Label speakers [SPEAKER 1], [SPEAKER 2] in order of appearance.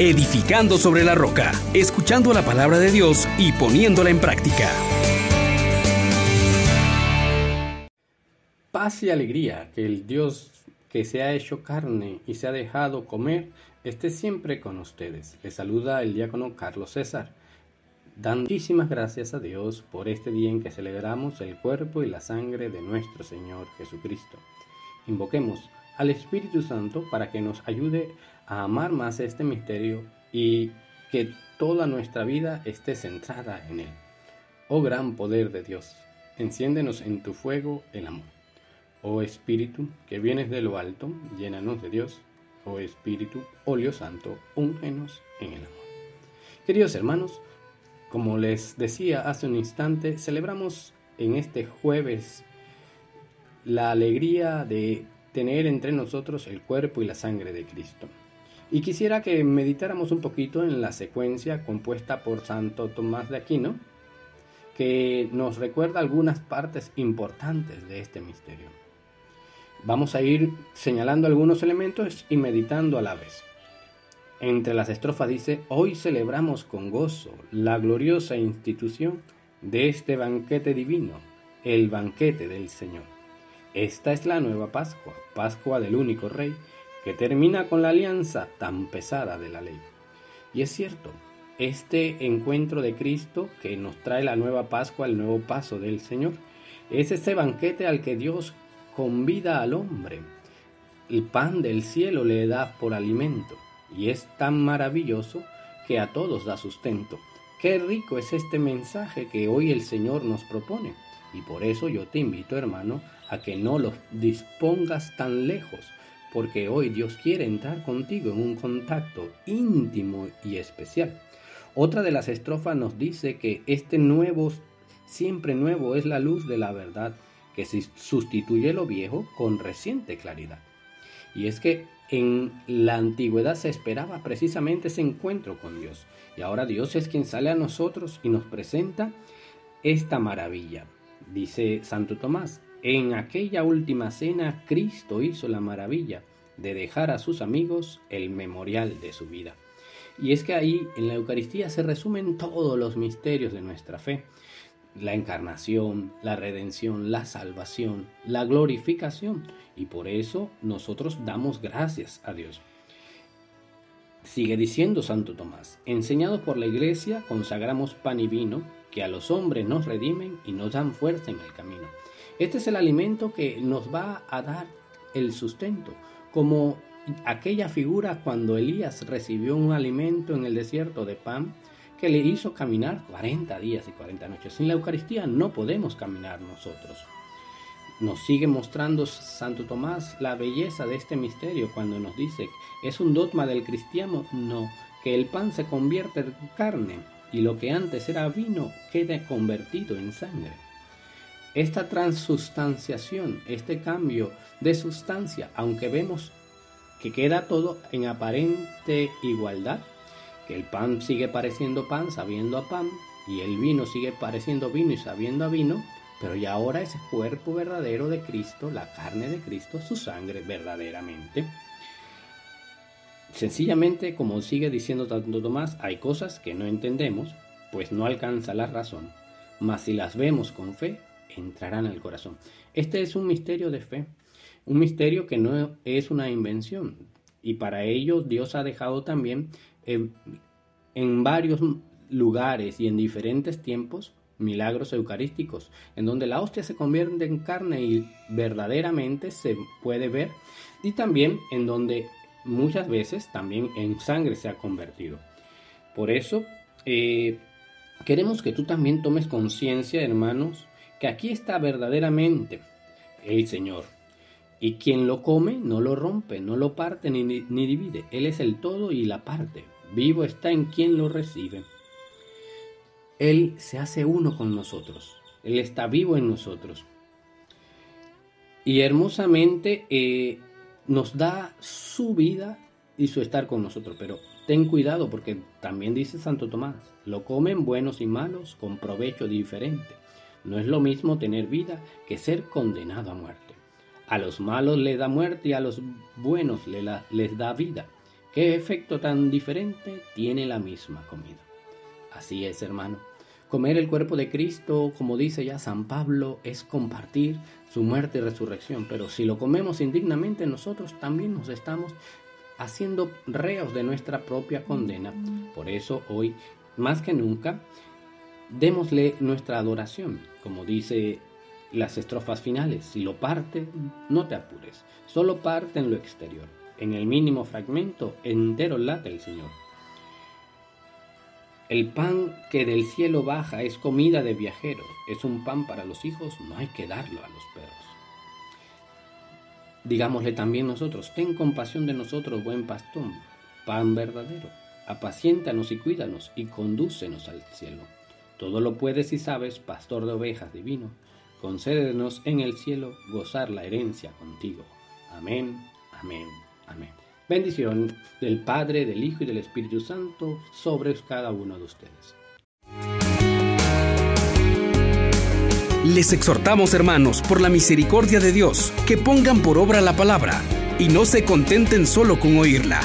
[SPEAKER 1] edificando sobre la roca, escuchando la palabra de Dios y poniéndola en práctica.
[SPEAKER 2] Paz y alegría, que el Dios que se ha hecho carne y se ha dejado comer esté siempre con ustedes. Les saluda el diácono Carlos César. Dando muchísimas gracias a Dios por este día en que celebramos el cuerpo y la sangre de nuestro Señor Jesucristo. Invoquemos al Espíritu Santo para que nos ayude a amar más este misterio y que toda nuestra vida esté centrada en él. Oh gran poder de Dios, enciéndenos en tu fuego el amor. Oh Espíritu, que vienes de lo alto, llénanos de Dios. Oh Espíritu, óleo santo, úngenos en el amor. Queridos hermanos, como les decía hace un instante, celebramos en este jueves la alegría de tener entre nosotros el cuerpo y la sangre de Cristo. Y quisiera que meditáramos un poquito en la secuencia compuesta por Santo Tomás de Aquino, que nos recuerda algunas partes importantes de este misterio. Vamos a ir señalando algunos elementos y meditando a la vez. Entre las estrofas dice, hoy celebramos con gozo la gloriosa institución de este banquete divino, el banquete del Señor. Esta es la nueva Pascua, Pascua del único Rey, que termina con la alianza tan pesada de la ley. Y es cierto, este encuentro de Cristo que nos trae la nueva Pascua, el nuevo paso del Señor, es ese banquete al que Dios convida al hombre. El pan del cielo le da por alimento y es tan maravilloso que a todos da sustento. Qué rico es este mensaje que hoy el Señor nos propone. Y por eso yo te invito, hermano, a que no los dispongas tan lejos, porque hoy Dios quiere entrar contigo en un contacto íntimo y especial. Otra de las estrofas nos dice que este nuevo, siempre nuevo, es la luz de la verdad que sustituye lo viejo con reciente claridad. Y es que en la antigüedad se esperaba precisamente ese encuentro con Dios. Y ahora Dios es quien sale a nosotros y nos presenta esta maravilla. Dice Santo Tomás, en aquella última cena Cristo hizo la maravilla de dejar a sus amigos el memorial de su vida. Y es que ahí en la Eucaristía se resumen todos los misterios de nuestra fe. La encarnación, la redención, la salvación, la glorificación. Y por eso nosotros damos gracias a Dios. Sigue diciendo Santo Tomás, enseñados por la Iglesia, consagramos pan y vino, que a los hombres nos redimen y nos dan fuerza en el camino. Este es el alimento que nos va a dar el sustento, como aquella figura cuando Elías recibió un alimento en el desierto de pan que le hizo caminar 40 días y 40 noches. Sin la Eucaristía no podemos caminar nosotros. Nos sigue mostrando Santo Tomás la belleza de este misterio cuando nos dice, ¿es un dogma del cristiano? No, que el pan se convierte en carne y lo que antes era vino quede convertido en sangre. Esta transustanciación, este cambio de sustancia, aunque vemos que queda todo en aparente igualdad, que el pan sigue pareciendo pan sabiendo a pan y el vino sigue pareciendo vino y sabiendo a vino, pero ya ahora es cuerpo verdadero de Cristo, la carne de Cristo, su sangre verdaderamente. Sencillamente, como sigue diciendo tanto Tomás, hay cosas que no entendemos, pues no alcanza la razón, mas si las vemos con fe, entrarán al corazón. Este es un misterio de fe, un misterio que no es una invención, y para ello Dios ha dejado también en, en varios lugares y en diferentes tiempos milagros eucarísticos, en donde la hostia se convierte en carne y verdaderamente se puede ver, y también en donde muchas veces también en sangre se ha convertido. Por eso, eh, queremos que tú también tomes conciencia, hermanos, que aquí está verdaderamente el Señor. Y quien lo come no lo rompe, no lo parte ni, ni divide. Él es el todo y la parte. Vivo está en quien lo recibe. Él se hace uno con nosotros. Él está vivo en nosotros. Y hermosamente eh, nos da su vida y su estar con nosotros. Pero ten cuidado porque también dice Santo Tomás, lo comen buenos y malos con provecho diferente. No es lo mismo tener vida que ser condenado a muerte. A los malos les da muerte y a los buenos les da vida. ¿Qué efecto tan diferente tiene la misma comida? Así es, hermano. Comer el cuerpo de Cristo, como dice ya San Pablo, es compartir su muerte y resurrección. Pero si lo comemos indignamente, nosotros también nos estamos haciendo reos de nuestra propia condena. Por eso hoy, más que nunca, démosle nuestra adoración, como dice las estrofas finales. Si lo parte, no te apures, solo parte en lo exterior. En el mínimo fragmento entero late el Señor. El pan que del cielo baja es comida de viajero, es un pan para los hijos, no hay que darlo a los perros. Digámosle también nosotros, ten compasión de nosotros, buen pastor, pan verdadero, apaciéntanos y cuídanos y condúcenos al cielo. Todo lo puedes y sabes, pastor de ovejas divino, concédenos en el cielo gozar la herencia contigo. Amén, amén, amén. Bendición del Padre, del Hijo y del Espíritu Santo sobre cada uno de ustedes.
[SPEAKER 1] Les exhortamos, hermanos, por la misericordia de Dios, que pongan por obra la palabra y no se contenten solo con oírla